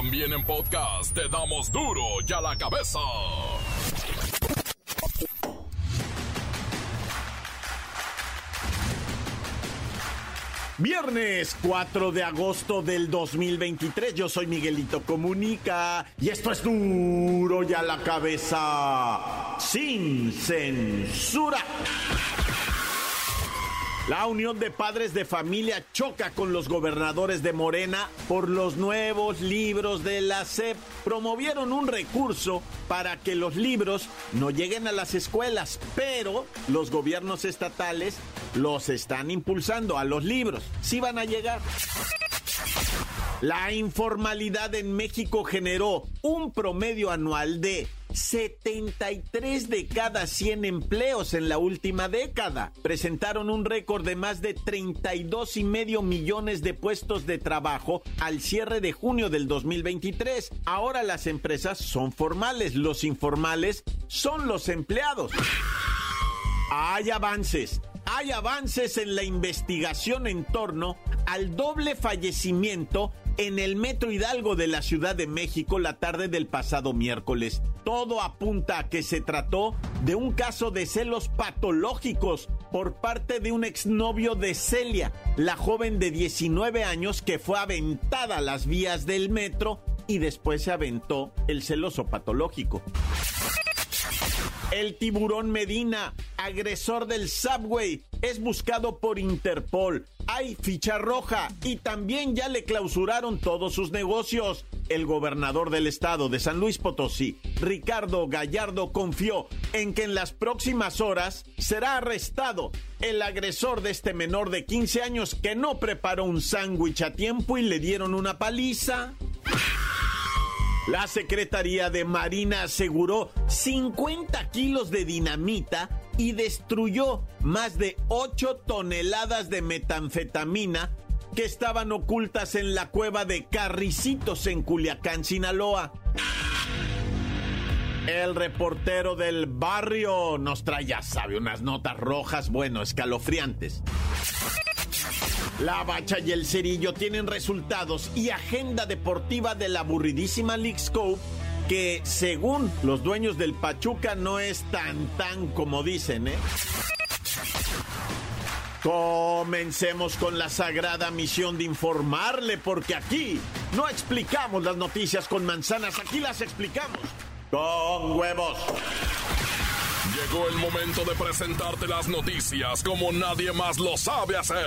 También en podcast te damos duro y a la cabeza. Viernes 4 de agosto del 2023, yo soy Miguelito Comunica y esto es duro y a la cabeza, sin censura. La Unión de Padres de Familia choca con los gobernadores de Morena por los nuevos libros de la SEP. Promovieron un recurso para que los libros no lleguen a las escuelas, pero los gobiernos estatales los están impulsando a los libros. Sí van a llegar. La informalidad en México generó un promedio anual de 73 de cada 100 empleos en la última década. Presentaron un récord de más de 32 y medio millones de puestos de trabajo al cierre de junio del 2023. Ahora las empresas son formales, los informales son los empleados. Hay avances hay avances en la investigación en torno al doble fallecimiento en el Metro Hidalgo de la Ciudad de México la tarde del pasado miércoles. Todo apunta a que se trató de un caso de celos patológicos por parte de un exnovio de Celia, la joven de 19 años que fue aventada a las vías del metro y después se aventó el celoso patológico. El tiburón Medina, agresor del subway, es buscado por Interpol. Hay ficha roja y también ya le clausuraron todos sus negocios. El gobernador del estado de San Luis Potosí, Ricardo Gallardo, confió en que en las próximas horas será arrestado el agresor de este menor de 15 años que no preparó un sándwich a tiempo y le dieron una paliza. La Secretaría de Marina aseguró 50 kilos de dinamita y destruyó más de 8 toneladas de metanfetamina que estaban ocultas en la cueva de Carricitos en Culiacán, Sinaloa. El reportero del barrio nos trae, ya sabe, unas notas rojas, bueno, escalofriantes. La Bacha y el Cerillo tienen resultados y agenda deportiva de la aburridísima League Scope que según los dueños del Pachuca no es tan tan como dicen, ¿eh? Comencemos con la sagrada misión de informarle, porque aquí no explicamos las noticias con manzanas, aquí las explicamos con huevos. Llegó el momento de presentarte las noticias como nadie más lo sabe hacer.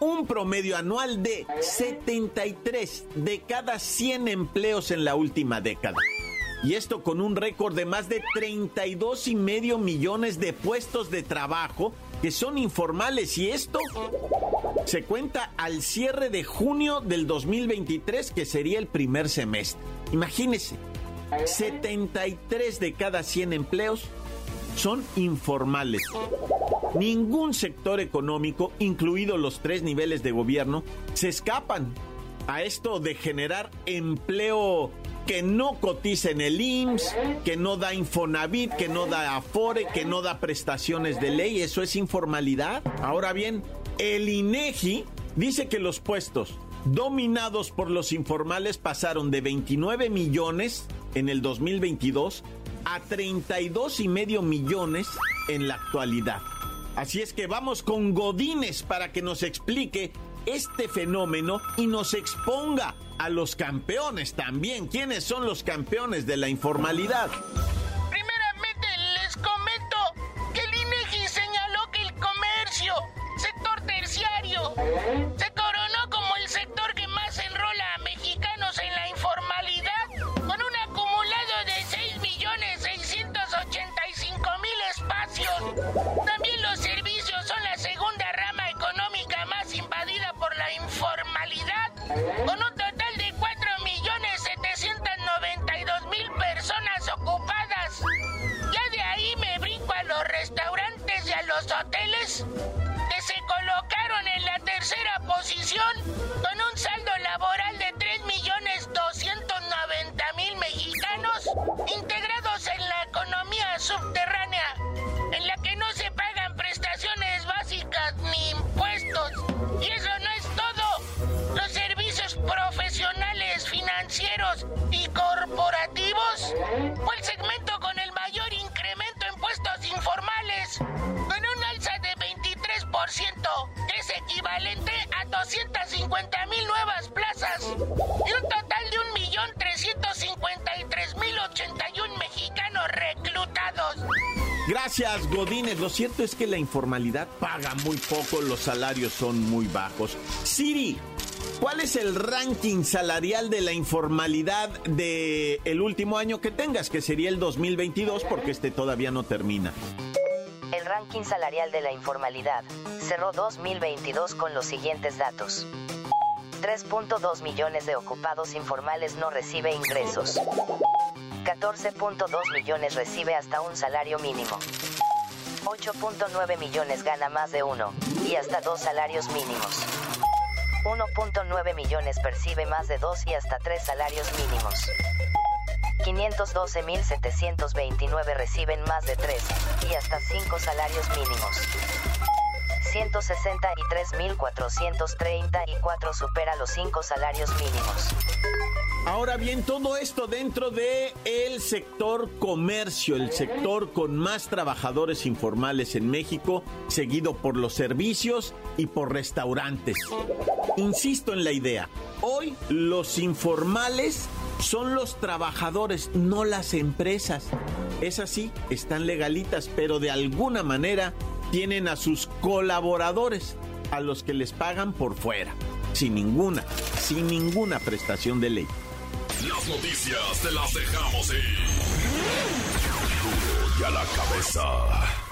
un promedio anual de 73 de cada 100 empleos en la última década. Y esto con un récord de más de 32 y medio millones de puestos de trabajo que son informales. Y esto se cuenta al cierre de junio del 2023, que sería el primer semestre. Imagínense, 73 de cada 100 empleos son informales. Ningún sector económico, incluidos los tres niveles de gobierno, se escapan a esto de generar empleo que no cotiza en el IMSS, que no da Infonavit, que no da Afore, que no da prestaciones de ley. Eso es informalidad. Ahora bien, el INEGI dice que los puestos dominados por los informales pasaron de 29 millones en el 2022 a 32 y medio millones en la actualidad. Así es que vamos con Godínez para que nos explique este fenómeno y nos exponga a los campeones también. ¿Quiénes son los campeones de la informalidad? Primeramente les comento que el INEGI señaló que el comercio, sector terciario, es equivalente a 250 mil nuevas plazas y un total de 1.353.081 mexicanos reclutados. Gracias, Godínez. Lo cierto es que la informalidad paga muy poco, los salarios son muy bajos. Siri, ¿cuál es el ranking salarial de la informalidad del el último año que tengas, que sería el 2022, porque este todavía no termina? Ranking salarial de la informalidad cerró 2022 con los siguientes datos. 3.2 millones de ocupados informales no recibe ingresos. 14.2 millones recibe hasta un salario mínimo. 8.9 millones gana más de uno, y hasta dos salarios mínimos. 1.9 millones percibe más de dos y hasta tres salarios mínimos. 512.729 reciben más de tres, y hasta cinco salarios mínimos. 163.434 supera los cinco salarios mínimos. Ahora bien, todo esto dentro de el sector comercio, el sector con más trabajadores informales en México, seguido por los servicios y por restaurantes. Insisto en la idea, hoy los informales son los trabajadores, no las empresas. Es así, están legalitas, pero de alguna manera tienen a sus colaboradores, a los que les pagan por fuera, sin ninguna, sin ninguna prestación de ley. Las noticias te las dejamos ir. Y a la cabeza.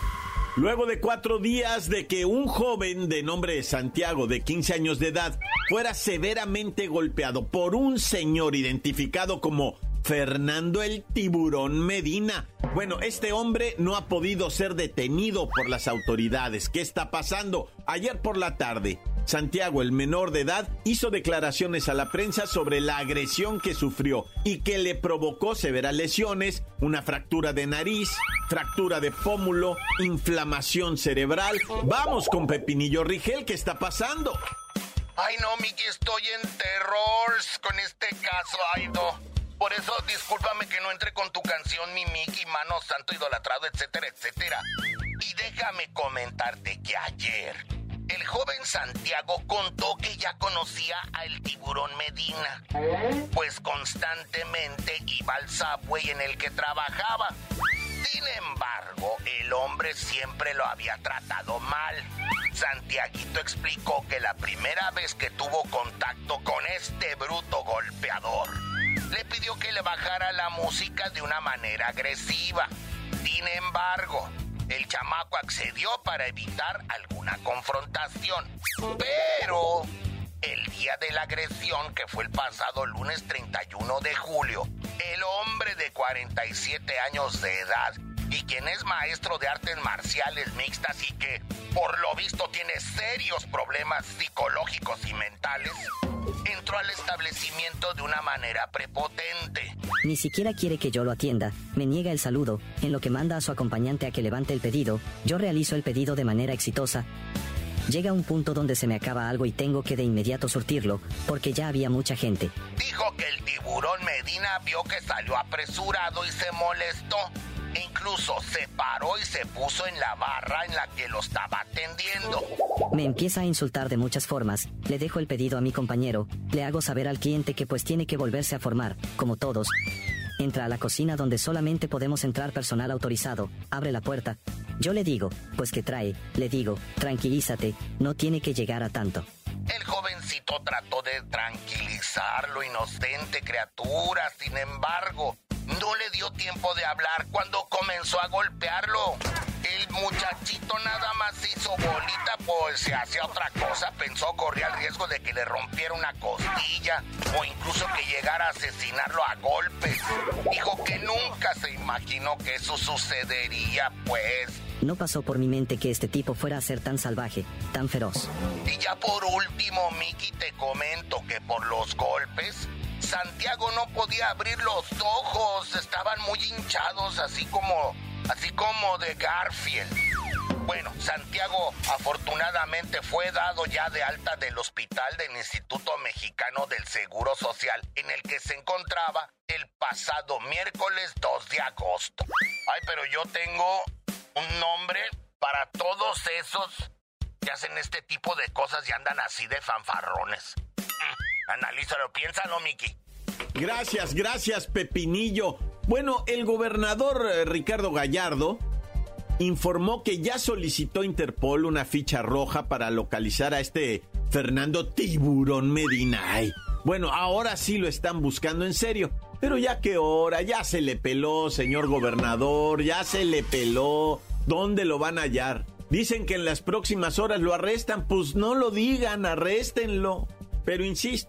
Luego de cuatro días de que un joven de nombre Santiago, de 15 años de edad, fuera severamente golpeado por un señor identificado como Fernando el Tiburón Medina. Bueno, este hombre no ha podido ser detenido por las autoridades. ¿Qué está pasando? Ayer por la tarde, Santiago, el menor de edad, hizo declaraciones a la prensa sobre la agresión que sufrió y que le provocó severas lesiones, una fractura de nariz, fractura de pómulo, inflamación cerebral. Vamos con Pepinillo Rigel, ¿qué está pasando? Ay no, Miki, estoy en terror con este caso, ay no. Por eso, discúlpame que no entre con tu canción, mi Mickey, mano santo idolatrado, etcétera, etcétera. Y déjame comentarte que ayer el joven Santiago contó que ya conocía al tiburón Medina, pues constantemente iba al subway en el que trabajaba. Sin embargo, el hombre siempre lo había tratado mal. Santiaguito explicó que la primera vez que tuvo contacto con este bruto golpeador, le pidió que le bajara la música de una manera agresiva. Sin embargo, el chamaco accedió para evitar alguna confrontación. Pero el día de la agresión, que fue el pasado lunes 31 de julio, el hombre de 47 años de edad y quien es maestro de artes marciales mixtas y que, por lo visto, tiene serios problemas psicológicos y mentales, entró al establecimiento de una manera prepotente. Ni siquiera quiere que yo lo atienda, me niega el saludo, en lo que manda a su acompañante a que levante el pedido, yo realizo el pedido de manera exitosa. Llega un punto donde se me acaba algo y tengo que de inmediato surtirlo, porque ya había mucha gente. Dijo que el tiburón Medina vio que salió apresurado y se molestó. Incluso se paró y se puso en la barra en la que lo estaba atendiendo. Me empieza a insultar de muchas formas, le dejo el pedido a mi compañero, le hago saber al cliente que pues tiene que volverse a formar, como todos. Entra a la cocina donde solamente podemos entrar personal autorizado, abre la puerta. Yo le digo, pues que trae, le digo, tranquilízate, no tiene que llegar a tanto. El jovencito trató de tranquilizarlo, inocente criatura, sin embargo, no le dio tiempo de hablar cuando comenzó a golpearlo. El muchachito nada más hizo bolita, pues se hacía otra cosa. Pensó corría el riesgo de que le rompiera una costilla o incluso que llegara a asesinarlo a golpes. Dijo que nunca se imaginó que eso sucedería, pues. No pasó por mi mente que este tipo fuera a ser tan salvaje, tan feroz. Y ya por último, Miki, te comento que por los golpes Santiago no podía abrir los ojos, estaban muy hinchados, así como, así como de Garfield. Bueno, Santiago afortunadamente fue dado ya de alta del hospital del Instituto Mexicano del Seguro Social, en el que se encontraba el pasado miércoles 2 de agosto. Ay, pero yo tengo un nombre para todos esos que hacen este tipo de cosas y andan así de fanfarrones. Mm, analízalo, piénsalo, Miki. Gracias, gracias, Pepinillo. Bueno, el gobernador eh, Ricardo Gallardo informó que ya solicitó Interpol una ficha roja para localizar a este Fernando Tiburón Medina. bueno, ahora sí lo están buscando en serio. Pero ya que hora, ya se le peló, señor gobernador, ya se le peló. ¿Dónde lo van a hallar? Dicen que en las próximas horas lo arrestan, pues no lo digan, arréstenlo. Pero insisto,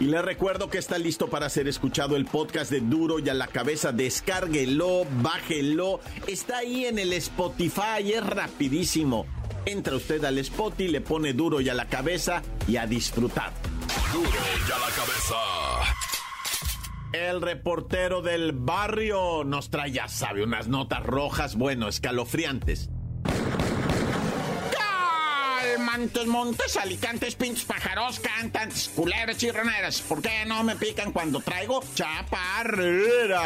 Y le recuerdo que está listo para ser escuchado el podcast de Duro y a la cabeza. Descárguelo, bájelo. Está ahí en el Spotify, es rapidísimo. Entra usted al Spotify, le pone Duro y a la cabeza y a disfrutar. Duro y a la cabeza. El reportero del barrio nos trae, ya sabe, unas notas rojas, bueno, escalofriantes Montes, montes, alicantes, pinches pájaros, cantantes, culebras, chirroneras. ¿Por qué no me pican cuando traigo chaparreras?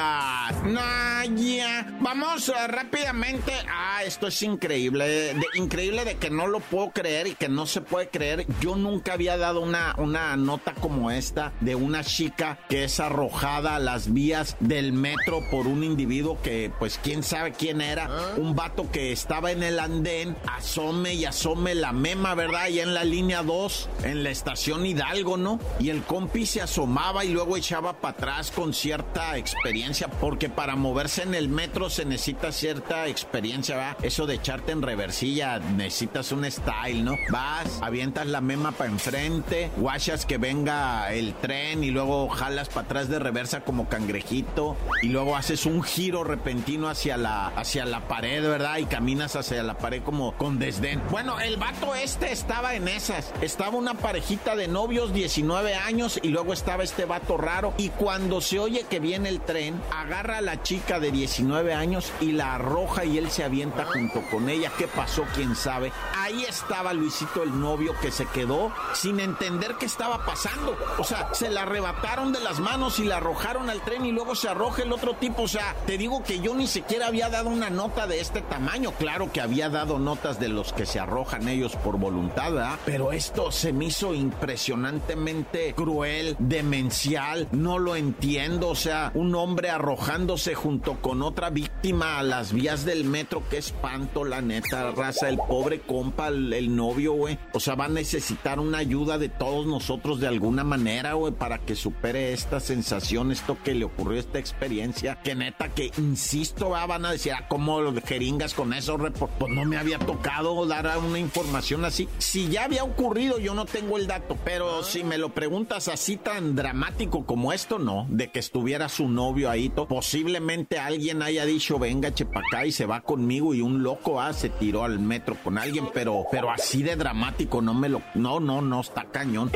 Naya. Vamos uh, rápidamente. Ah, esto es increíble. increíble de que no lo puedo creer y que no se puede creer. Yo nunca había dado una, una nota como esta de una chica que es arrojada a las vías del metro por un individuo que, pues, quién sabe quién era. Un vato que estaba en el andén, asome y asome la mema ¿verdad? Allá en la línea 2, en la estación Hidalgo, ¿no? Y el compi se asomaba y luego echaba para atrás con cierta experiencia, porque para moverse en el metro se necesita cierta experiencia, ¿verdad? Eso de echarte en reversilla, necesitas un style, ¿no? Vas, avientas la mema para enfrente, guachas que venga el tren y luego jalas para atrás de reversa como cangrejito y luego haces un giro repentino hacia la, hacia la pared, ¿verdad? Y caminas hacia la pared como con desdén. Bueno, el vato este estaba en esas. Estaba una parejita de novios, 19 años, y luego estaba este vato raro. Y cuando se oye que viene el tren, agarra a la chica de 19 años y la arroja y él se avienta junto con ella. ¿Qué pasó? ¿Quién sabe? Ahí estaba Luisito, el novio, que se quedó sin entender qué estaba pasando. O sea, se la arrebataron de las manos y la arrojaron al tren y luego se arroja el otro tipo. O sea, te digo que yo ni siquiera había dado una nota de este tamaño. Claro que había dado notas de los que se arrojan ellos por voluntad voluntad, Pero esto se me hizo impresionantemente cruel, demencial, no lo entiendo, o sea, un hombre arrojándose junto con otra víctima a las vías del metro, qué espanto, la neta, raza, el pobre compa, el, novio, güey, o sea, va a necesitar una ayuda de todos nosotros de alguna manera, güey, para que supere esta sensación, esto que le ocurrió, esta experiencia, que neta, que insisto, van a decir, ah, ¿cómo jeringas con eso? Pues no me había tocado dar una información así si ya había ocurrido, yo no tengo el dato, pero si me lo preguntas así tan dramático como esto, no, de que estuviera su novio ahí, posiblemente alguien haya dicho, venga, acá y se va conmigo y un loco ah, se tiró al metro con alguien, pero, pero así de dramático, no me lo, no, no, no, está cañón.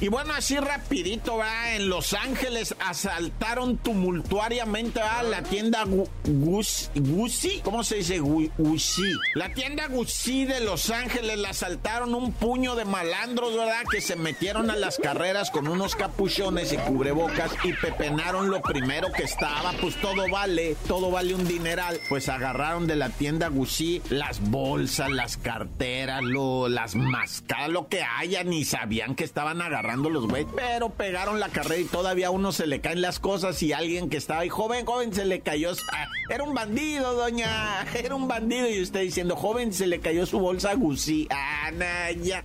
Y bueno, así rapidito, va, en Los Ángeles asaltaron tumultuariamente a la tienda Gucci, ¿cómo se dice? Gucci. La tienda Gucci de Los Ángeles la asaltaron un puño de malandros, ¿verdad? Que se metieron a las carreras con unos capuchones y cubrebocas y pepenaron lo primero que estaba, pues todo vale, todo vale un dineral. Pues agarraron de la tienda Gucci las bolsas, las carteras, lo, las máscaras, lo que haya, ni sabían que estaban agarrando los güeyes, pero pegaron la carrera y todavía a uno se le caen las cosas y alguien que estaba ahí, joven, joven, se le cayó, ah, era un bandido, doña, era un bandido y usted diciendo, joven, se le cayó su bolsa Gucci, Anaya.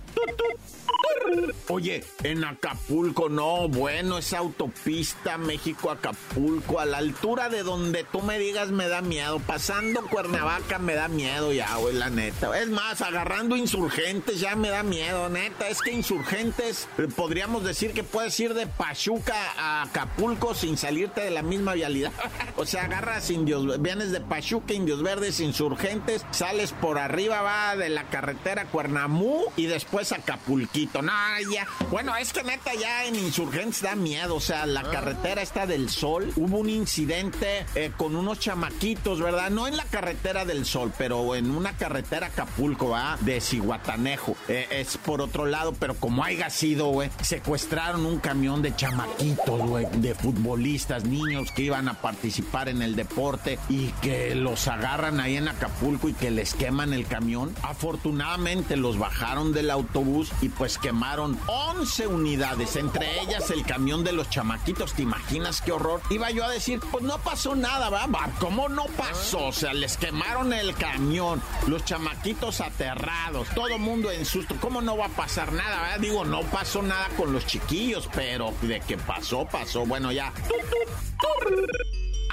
Oye, en Acapulco, no, bueno, esa autopista México-Acapulco, a la altura de donde tú me digas me da miedo. Pasando Cuernavaca me da miedo ya, güey, la neta. Es más, agarrando insurgentes ya me da miedo, neta. Es que insurgentes, podríamos decir que puedes ir de Pachuca a Acapulco sin salirte de la misma vialidad. o sea, agarras indios, vienes de Pachuca, indios verdes, insurgentes, sales por arriba, va de la carretera Cuernamú y después Acapulquito. No, ya. Bueno, es que neta ya en Insurgentes da miedo. O sea, la carretera está del Sol. Hubo un incidente eh, con unos chamaquitos, ¿verdad? No en la carretera del Sol, pero en una carretera Acapulco, ¿va? De Ciguatanejo. Eh, es por otro lado, pero como haya sido, secuestraron un camión de chamaquitos, de futbolistas, niños que iban a participar en el deporte y que los agarran ahí en Acapulco y que les queman el camión. Afortunadamente los bajaron del autobús y pues quemaron 11 unidades, entre ellas el camión de los chamaquitos. ¿Te imaginas qué horror? Iba yo a decir, pues no pasó nada, ¿va? ¿Cómo no pasó? O sea, les quemaron el camión, los chamaquitos aterrados, todo mundo en susto. ¿Cómo no va a pasar nada? ¿verdad? Digo, no pasó nada con los chiquillos, pero de que pasó, pasó. Bueno, ya.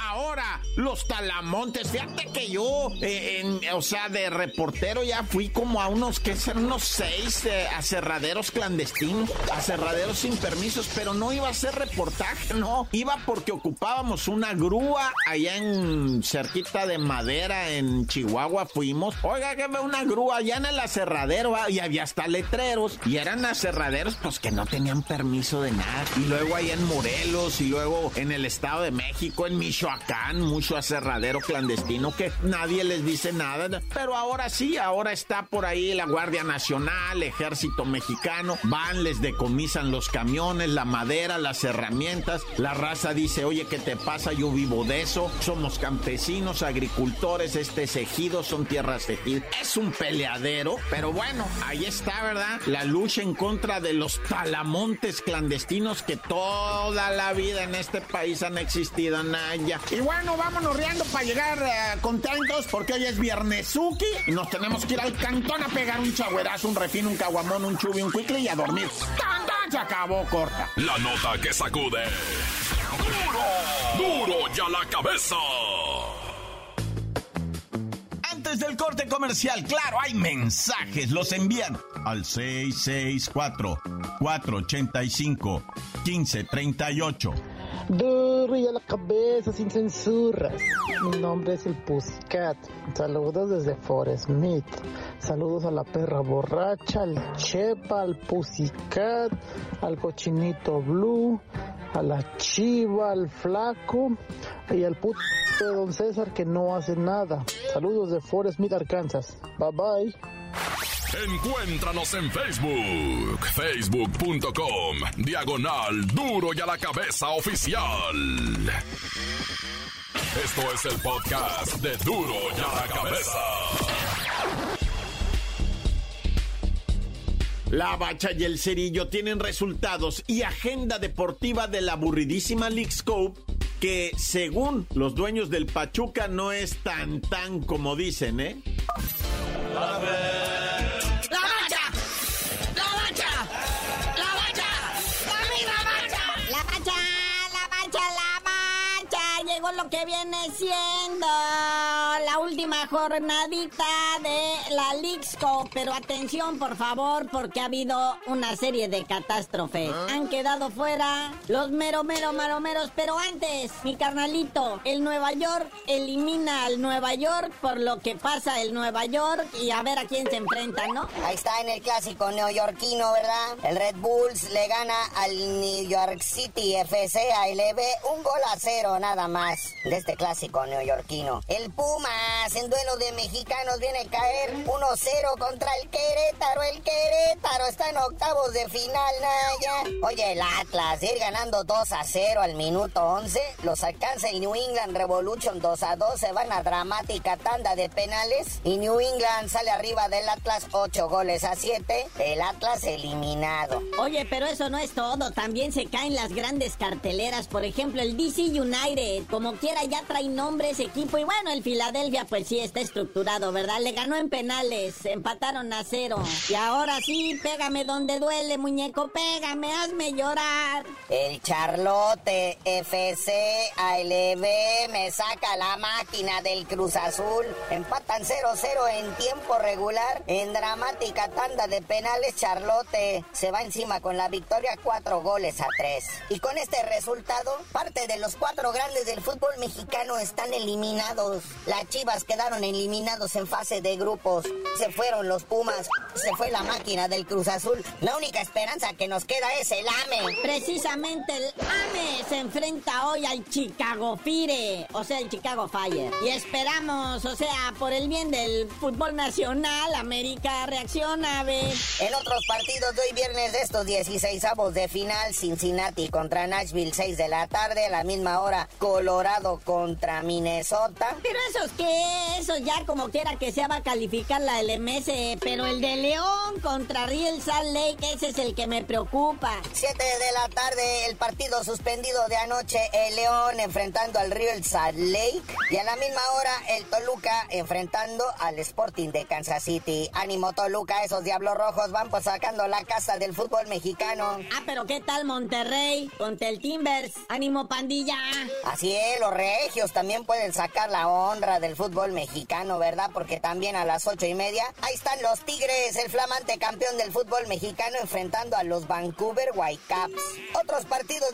Ahora, los talamontes, fíjate que yo, eh, o sea, de reportero ya fui como a unos, que ser unos seis eh, aserraderos clandestinos, aserraderos sin permisos, pero no iba a ser reportaje, no, iba porque ocupábamos una grúa allá en cerquita de madera en Chihuahua, fuimos, oiga, que ve una grúa allá en el aserradero, ah, y había hasta letreros, y eran aserraderos pues que no tenían permiso de nada, y luego ahí en Morelos, y luego en el Estado de México, en Michoacán, mucho aserradero clandestino que nadie les dice nada. Pero ahora sí, ahora está por ahí la Guardia Nacional, Ejército Mexicano, van, les decomisan los camiones, la madera, las herramientas. La raza dice, oye, ¿qué te pasa? Yo vivo de eso. Somos campesinos, agricultores, este es ejido, son tierras ejidas. Es un peleadero, pero bueno, ahí está, ¿verdad? La lucha en contra de los talamontes clandestinos que toda la vida en este país han existido, Naya. Y bueno, vámonos riendo para llegar eh, contentos porque hoy es Viernesuki y nos tenemos que ir al cantón a pegar un chagüerazo, un refino, un caguamón, un chubi, un cuicle y a dormir. ¡Tan, tan! Se acabó corta. La nota que sacude. ¡Duro! ¡Duro ya la cabeza! Antes del corte comercial, claro, hay mensajes. Los envían al 664-485-1538. Duro y a la cabeza sin censuras. Mi nombre es el Pussycat. Saludos desde Forest Smith. Saludos a la perra borracha, al Chepa, al Pussycat, al cochinito Blue, a la chiva, al flaco y al puto Don César que no hace nada. Saludos de Forest Smith, Arkansas. Bye bye. Encuéntranos en Facebook, facebook.com, diagonal duro y a la cabeza oficial. Esto es el podcast de duro y a la cabeza. La Bacha y el Cerillo tienen resultados y agenda deportiva de la aburridísima League Scope que según los dueños del Pachuca no es tan tan como dicen, ¿eh? ¡La lo que viene siendo la última jornadita de la Lixco. Pero atención, por favor, porque ha habido una serie de catástrofes. Han quedado fuera los mero, mero, maromeros. Pero antes, mi carnalito, el Nueva York elimina al Nueva York por lo que pasa el Nueva York y a ver a quién se enfrenta, ¿no? Ahí está en el clásico neoyorquino, ¿verdad? El Red Bulls le gana al New York City FC a LB un gol a cero nada más de este clásico neoyorquino. El Pumas en duelo de mexicanos viene a caer 1-0 contra el Querétaro. El Querétaro está en octavos de final, Naya. Oye, el Atlas ir ganando 2 a 0 al minuto 11. Los alcanza el New England Revolution 2 a 2. Se van a dramática tanda de penales. Y New England sale arriba del Atlas 8 goles a 7. El Atlas eliminado. Oye, pero eso no es todo. También se caen las grandes carteleras. Por ejemplo, el DC United, como quiera ya trae nombre ese equipo. Y bueno, el Filadelfia pues sí está estructurado, ¿verdad? Le ganó en penales, empataron a cero. Y ahora sí, pégame donde duele, muñeco, pégame, hazme llorar. El Charlotte FC ALB me saca la máquina del Cruz Azul. Empatan 0-0 en tiempo regular. En dramática tanda de penales, Charlotte se va encima con la victoria, cuatro goles a tres. Y con este resultado, parte de los cuatro grandes del fútbol mexicano están eliminados. Las Chivas quedaron eliminados en fase de grupos. Se fueron los Pumas, se fue la máquina del Cruz Azul. La única esperanza que nos queda es el AME. Precisamente el AME se enfrenta hoy al Chicago Fire, o sea, el Chicago Fire. Y esperamos, o sea, por el bien del fútbol nacional, América reacciona, ver. En otros partidos de hoy viernes de estos 16 avos de final, Cincinnati contra Nashville, 6 de la tarde, a la misma hora, Colorado contra Minnesota. Pero esos que, eso ya como quiera que sea va a calificar la LMS, pero el de León contra Real Salt Lake, ese es el que me preocupa. 7 de la tarde, el partido suspendido de anoche, el León enfrentando al Real Salt Lake. Y a la misma hora, el Toluca enfrentando al Sporting de Kansas City. Ánimo Toluca, esos diablos rojos van pues sacando la casa del fútbol mexicano. Ah, pero ¿qué tal Monterrey contra el Timbers? Ánimo pandilla. Así es, los regios también pueden sacar la honra del fútbol mexicano, ¿verdad? Porque también a las ocho y media, ahí están los Tigres, el flamante campeón del fútbol mexicano enfrentando a los Vancouver Whitecaps. Otros partidos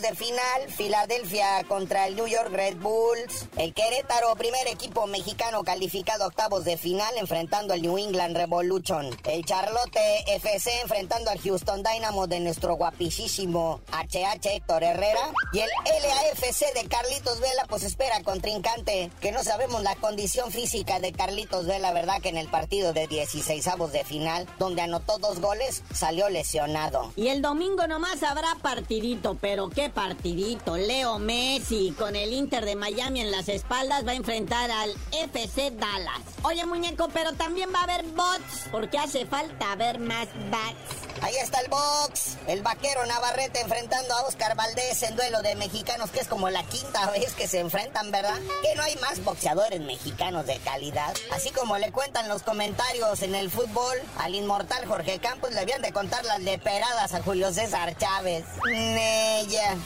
de final, Filadelfia contra el New York Red Bulls, el Querétaro, primer equipo mexicano calificado octavos de final enfrentando al New England Revolution, el Charlotte FC enfrentando al Houston Dynamo de nuestro guapísimo HH Héctor Herrera y el LAFC de Carlitos Vela pues espera contrincante que no sabemos la condición física de Carlitos Vela, ¿verdad? Que en el partido de 16 avos de final, donde anotó dos goles, salió lesionado. Y el domingo nomás habrá partidito, pero qué partidito. Leo Messi con el Inter de Miami en las espaldas va a enfrentar al FC Dallas. Oye muñeco, pero también va a haber bots, porque hace falta ver más bats. Ahí está el box. El vaquero Navarrete enfrentando a Oscar Valdés en duelo de mexicanos, que es como la quinta vez que se enfrentan, ¿verdad? Que no hay más boxeadores mexicanos de calidad. Así como le cuentan los comentarios en el fútbol, al inmortal Jorge Campos le habían de contar las leperadas a Julio César Chávez. Nella.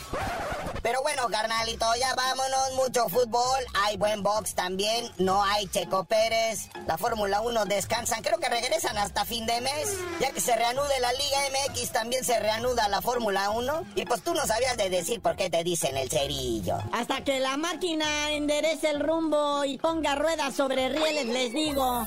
Pero bueno, carnalito, ya vámonos. Mucho fútbol. Hay buen box también. No hay Checo Pérez. La Fórmula 1 descansan. Creo que regresan hasta fin de mes. Ya que se reanude la Liga MX, también se reanuda la Fórmula 1. Y pues tú no sabías de decir por qué te dicen el cerillo. Hasta que la máquina enderece el rumbo y ponga ruedas sobre rieles, les digo.